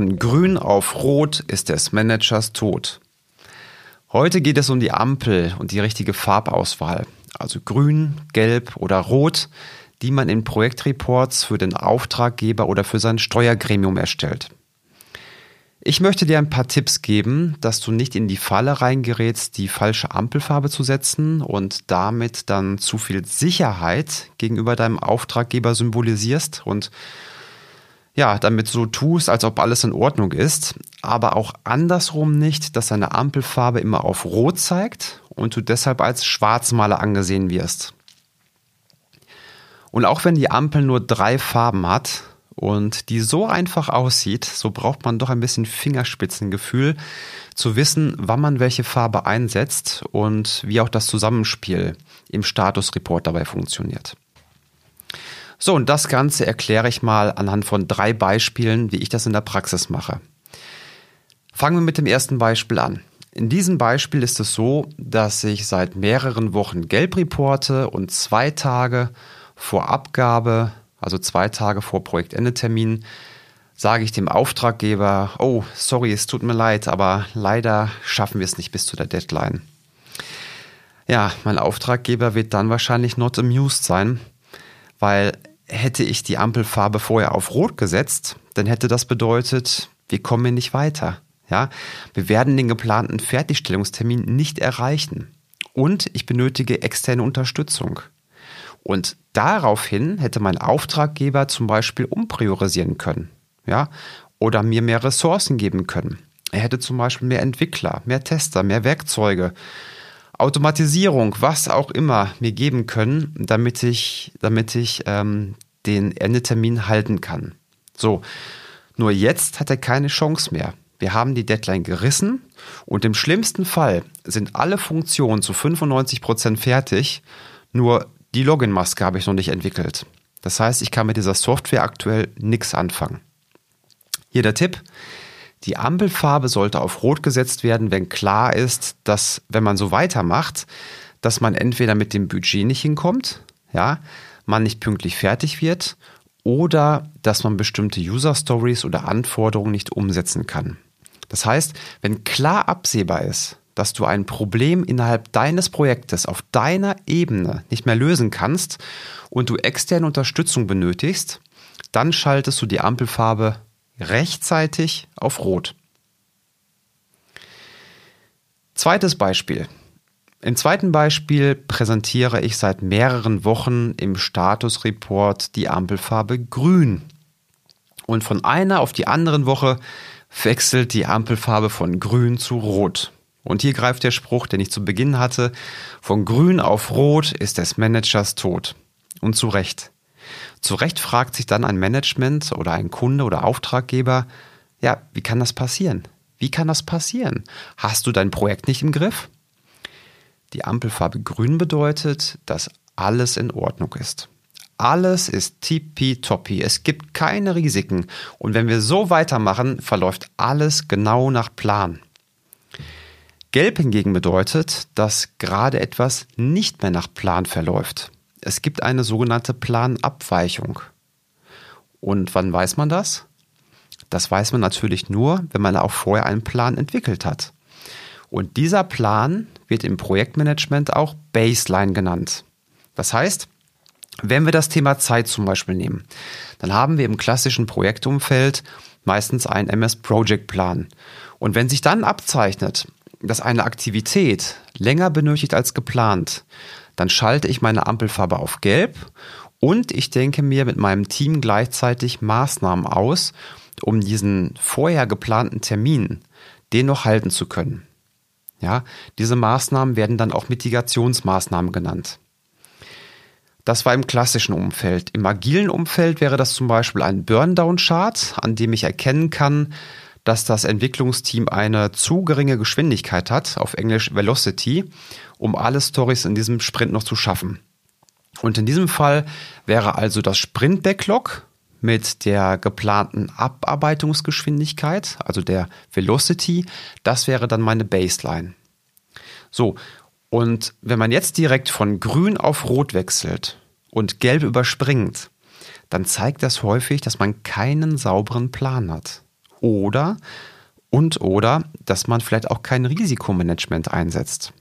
Von grün auf rot ist des Managers Tod. Heute geht es um die Ampel und die richtige Farbauswahl. Also grün, gelb oder rot, die man in Projektreports für den Auftraggeber oder für sein Steuergremium erstellt. Ich möchte dir ein paar Tipps geben, dass du nicht in die Falle reingerätst, die falsche Ampelfarbe zu setzen und damit dann zu viel Sicherheit gegenüber deinem Auftraggeber symbolisierst und ja, damit so tust, als ob alles in Ordnung ist, aber auch andersrum nicht, dass deine Ampelfarbe immer auf Rot zeigt und du deshalb als Schwarzmaler angesehen wirst. Und auch wenn die Ampel nur drei Farben hat, und die so einfach aussieht, so braucht man doch ein bisschen Fingerspitzengefühl, zu wissen, wann man welche Farbe einsetzt und wie auch das Zusammenspiel im Statusreport dabei funktioniert. So, und das Ganze erkläre ich mal anhand von drei Beispielen, wie ich das in der Praxis mache. Fangen wir mit dem ersten Beispiel an. In diesem Beispiel ist es so, dass ich seit mehreren Wochen Gelb reporte und zwei Tage vor Abgabe also zwei Tage vor Projektendetermin, sage ich dem Auftraggeber, oh, sorry, es tut mir leid, aber leider schaffen wir es nicht bis zu der Deadline. Ja, mein Auftraggeber wird dann wahrscheinlich not amused sein, weil hätte ich die Ampelfarbe vorher auf Rot gesetzt, dann hätte das bedeutet, wir kommen hier nicht weiter. Ja, wir werden den geplanten Fertigstellungstermin nicht erreichen. Und ich benötige externe Unterstützung. Und daraufhin hätte mein Auftraggeber zum Beispiel umpriorisieren können, ja, oder mir mehr Ressourcen geben können. Er hätte zum Beispiel mehr Entwickler, mehr Tester, mehr Werkzeuge, Automatisierung, was auch immer mir geben können, damit ich, damit ich ähm, den Endetermin halten kann. So, nur jetzt hat er keine Chance mehr. Wir haben die Deadline gerissen und im schlimmsten Fall sind alle Funktionen zu 95 Prozent fertig, nur die Login-Maske habe ich noch nicht entwickelt. Das heißt, ich kann mit dieser Software aktuell nichts anfangen. Hier der Tipp. Die Ampelfarbe sollte auf Rot gesetzt werden, wenn klar ist, dass, wenn man so weitermacht, dass man entweder mit dem Budget nicht hinkommt, ja, man nicht pünktlich fertig wird oder dass man bestimmte User Stories oder Anforderungen nicht umsetzen kann. Das heißt, wenn klar absehbar ist, dass du ein Problem innerhalb deines Projektes auf deiner Ebene nicht mehr lösen kannst und du externe Unterstützung benötigst, dann schaltest du die Ampelfarbe rechtzeitig auf Rot. Zweites Beispiel. Im zweiten Beispiel präsentiere ich seit mehreren Wochen im Statusreport die Ampelfarbe Grün. Und von einer auf die andere Woche wechselt die Ampelfarbe von Grün zu Rot. Und hier greift der Spruch, den ich zu Beginn hatte, von grün auf rot ist des Managers Tod. Und zu Recht. Zu Recht fragt sich dann ein Management oder ein Kunde oder Auftraggeber, ja, wie kann das passieren? Wie kann das passieren? Hast du dein Projekt nicht im Griff? Die Ampelfarbe grün bedeutet, dass alles in Ordnung ist. Alles ist tippitoppi. Es gibt keine Risiken. Und wenn wir so weitermachen, verläuft alles genau nach Plan. Gelb hingegen bedeutet, dass gerade etwas nicht mehr nach Plan verläuft. Es gibt eine sogenannte Planabweichung. Und wann weiß man das? Das weiß man natürlich nur, wenn man auch vorher einen Plan entwickelt hat. Und dieser Plan wird im Projektmanagement auch Baseline genannt. Das heißt, wenn wir das Thema Zeit zum Beispiel nehmen, dann haben wir im klassischen Projektumfeld meistens einen MS Project Plan. Und wenn sich dann abzeichnet, dass eine Aktivität länger benötigt als geplant, dann schalte ich meine Ampelfarbe auf Gelb und ich denke mir mit meinem Team gleichzeitig Maßnahmen aus, um diesen vorher geplanten Termin, den noch halten zu können. Ja, diese Maßnahmen werden dann auch Mitigationsmaßnahmen genannt. Das war im klassischen Umfeld. Im agilen Umfeld wäre das zum Beispiel ein Burndown-Chart, an dem ich erkennen kann, dass das Entwicklungsteam eine zu geringe Geschwindigkeit hat, auf Englisch Velocity, um alle Stories in diesem Sprint noch zu schaffen. Und in diesem Fall wäre also das Sprint-Backlog mit der geplanten Abarbeitungsgeschwindigkeit, also der Velocity, das wäre dann meine Baseline. So, und wenn man jetzt direkt von grün auf rot wechselt und gelb überspringt, dann zeigt das häufig, dass man keinen sauberen Plan hat. Oder und oder, dass man vielleicht auch kein Risikomanagement einsetzt.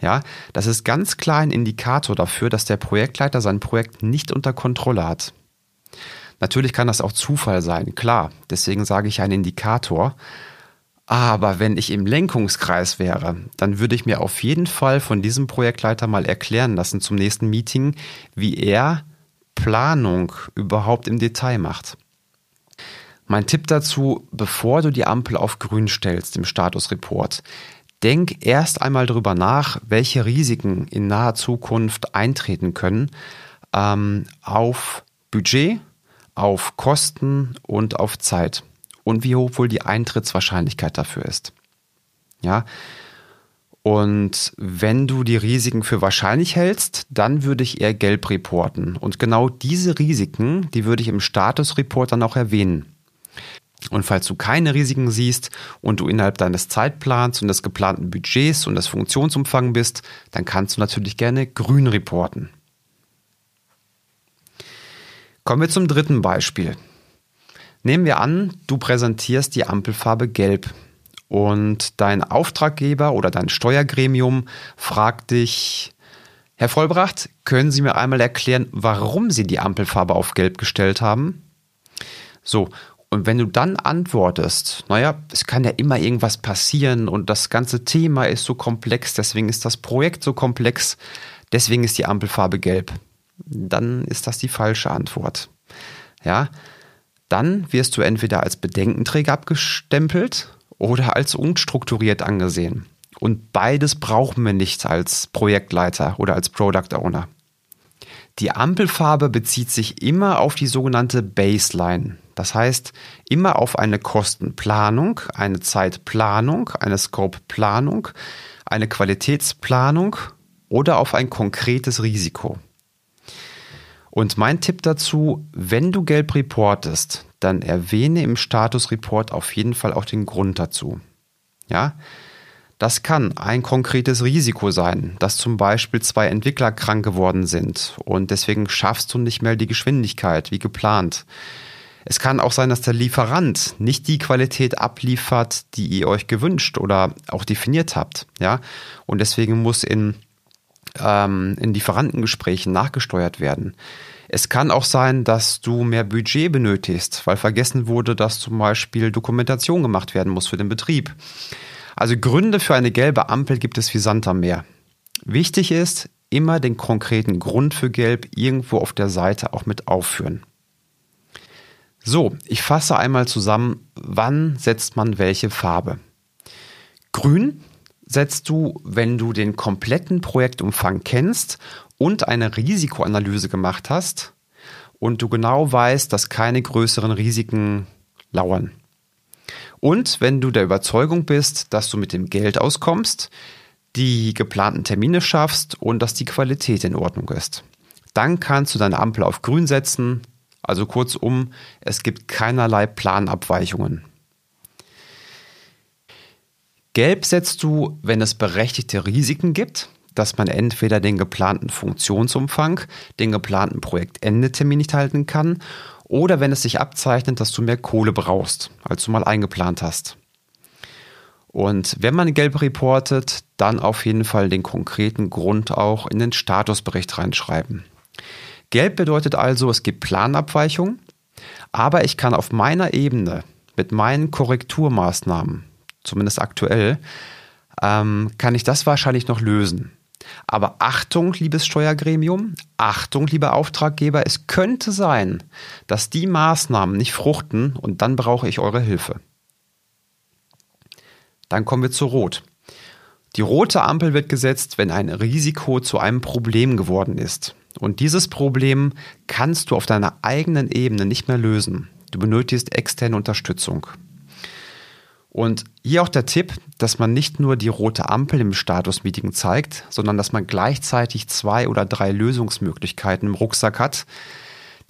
Ja, das ist ganz klar ein Indikator dafür, dass der Projektleiter sein Projekt nicht unter Kontrolle hat. Natürlich kann das auch Zufall sein, klar. Deswegen sage ich ein Indikator. Aber wenn ich im Lenkungskreis wäre, dann würde ich mir auf jeden Fall von diesem Projektleiter mal erklären lassen zum nächsten Meeting, wie er Planung überhaupt im Detail macht. Mein Tipp dazu, bevor du die Ampel auf grün stellst im Statusreport, denk erst einmal darüber nach, welche Risiken in naher Zukunft eintreten können ähm, auf Budget, auf Kosten und auf Zeit und wie hoch wohl die Eintrittswahrscheinlichkeit dafür ist. Ja. Und wenn du die Risiken für wahrscheinlich hältst, dann würde ich eher gelb reporten. Und genau diese Risiken, die würde ich im Statusreport dann auch erwähnen. Und falls du keine Risiken siehst und du innerhalb deines Zeitplans und des geplanten Budgets und des Funktionsumfangs bist, dann kannst du natürlich gerne grün reporten. Kommen wir zum dritten Beispiel. Nehmen wir an, du präsentierst die Ampelfarbe gelb und dein Auftraggeber oder dein Steuergremium fragt dich, Herr Vollbracht, können Sie mir einmal erklären, warum Sie die Ampelfarbe auf gelb gestellt haben? So, und wenn du dann antwortest, naja, es kann ja immer irgendwas passieren und das ganze Thema ist so komplex, deswegen ist das Projekt so komplex, deswegen ist die Ampelfarbe gelb dann ist das die falsche Antwort. Ja, dann wirst du entweder als Bedenkenträger abgestempelt oder als unstrukturiert angesehen. Und beides brauchen wir nicht als Projektleiter oder als Product Owner. Die Ampelfarbe bezieht sich immer auf die sogenannte Baseline. Das heißt, immer auf eine Kostenplanung, eine Zeitplanung, eine Scopeplanung, eine Qualitätsplanung oder auf ein konkretes Risiko. Und mein Tipp dazu, wenn du gelb reportest, dann erwähne im Statusreport auf jeden Fall auch den Grund dazu. Ja, das kann ein konkretes Risiko sein, dass zum Beispiel zwei Entwickler krank geworden sind und deswegen schaffst du nicht mehr die Geschwindigkeit wie geplant. Es kann auch sein, dass der Lieferant nicht die Qualität abliefert, die ihr euch gewünscht oder auch definiert habt. Ja, und deswegen muss in ähm, in Lieferantengesprächen nachgesteuert werden. Es kann auch sein, dass du mehr Budget benötigst, weil vergessen wurde, dass zum Beispiel Dokumentation gemacht werden muss für den Betrieb. Also Gründe für eine gelbe Ampel gibt es wie Sand am Meer. Wichtig ist, immer den konkreten Grund für Gelb irgendwo auf der Seite auch mit aufführen. So, ich fasse einmal zusammen, wann setzt man welche Farbe. Grün setzt du, wenn du den kompletten Projektumfang kennst und eine Risikoanalyse gemacht hast und du genau weißt, dass keine größeren Risiken lauern. Und wenn du der Überzeugung bist, dass du mit dem Geld auskommst, die geplanten Termine schaffst und dass die Qualität in Ordnung ist. Dann kannst du deine Ampel auf grün setzen. Also kurzum, es gibt keinerlei Planabweichungen. Gelb setzt du, wenn es berechtigte Risiken gibt, dass man entweder den geplanten Funktionsumfang, den geplanten Projektendetermin nicht halten kann oder wenn es sich abzeichnet, dass du mehr Kohle brauchst, als du mal eingeplant hast. Und wenn man gelb reportet, dann auf jeden Fall den konkreten Grund auch in den Statusbericht reinschreiben. Gelb bedeutet also, es gibt Planabweichungen, aber ich kann auf meiner Ebene mit meinen Korrekturmaßnahmen zumindest aktuell, ähm, kann ich das wahrscheinlich noch lösen. Aber Achtung, liebes Steuergremium, Achtung, lieber Auftraggeber, es könnte sein, dass die Maßnahmen nicht fruchten und dann brauche ich eure Hilfe. Dann kommen wir zu Rot. Die rote Ampel wird gesetzt, wenn ein Risiko zu einem Problem geworden ist. Und dieses Problem kannst du auf deiner eigenen Ebene nicht mehr lösen. Du benötigst externe Unterstützung. Und hier auch der Tipp, dass man nicht nur die rote Ampel im Status-Meeting zeigt, sondern dass man gleichzeitig zwei oder drei Lösungsmöglichkeiten im Rucksack hat,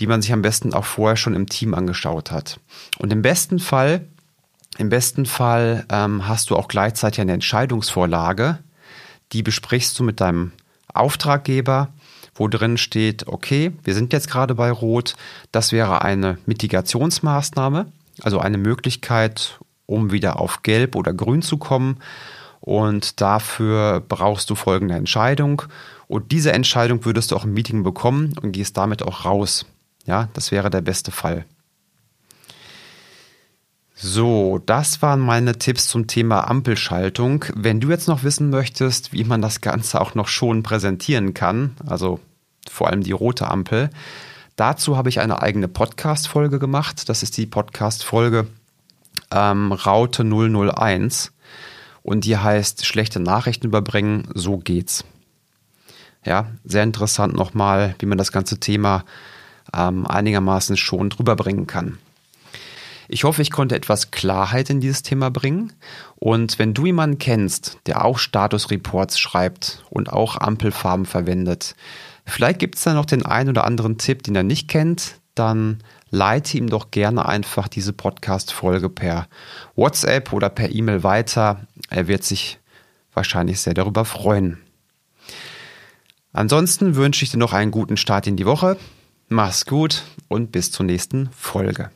die man sich am besten auch vorher schon im Team angeschaut hat. Und im besten Fall, im besten Fall ähm, hast du auch gleichzeitig eine Entscheidungsvorlage, die besprichst du mit deinem Auftraggeber, wo drin steht, okay, wir sind jetzt gerade bei Rot, das wäre eine Mitigationsmaßnahme, also eine Möglichkeit, um wieder auf Gelb oder Grün zu kommen. Und dafür brauchst du folgende Entscheidung. Und diese Entscheidung würdest du auch im Meeting bekommen und gehst damit auch raus. Ja, das wäre der beste Fall. So, das waren meine Tipps zum Thema Ampelschaltung. Wenn du jetzt noch wissen möchtest, wie man das Ganze auch noch schon präsentieren kann, also vor allem die rote Ampel, dazu habe ich eine eigene Podcast-Folge gemacht. Das ist die Podcast-Folge ähm, Raute 001 und die heißt Schlechte Nachrichten überbringen, so geht's. Ja, sehr interessant nochmal, wie man das ganze Thema ähm, einigermaßen schon drüber bringen kann. Ich hoffe, ich konnte etwas Klarheit in dieses Thema bringen. Und wenn du jemanden kennst, der auch Statusreports schreibt und auch Ampelfarben verwendet, vielleicht gibt es da noch den einen oder anderen Tipp, den er nicht kennt, dann leite ihm doch gerne einfach diese Podcast-Folge per WhatsApp oder per E-Mail weiter. Er wird sich wahrscheinlich sehr darüber freuen. Ansonsten wünsche ich dir noch einen guten Start in die Woche. Mach's gut und bis zur nächsten Folge.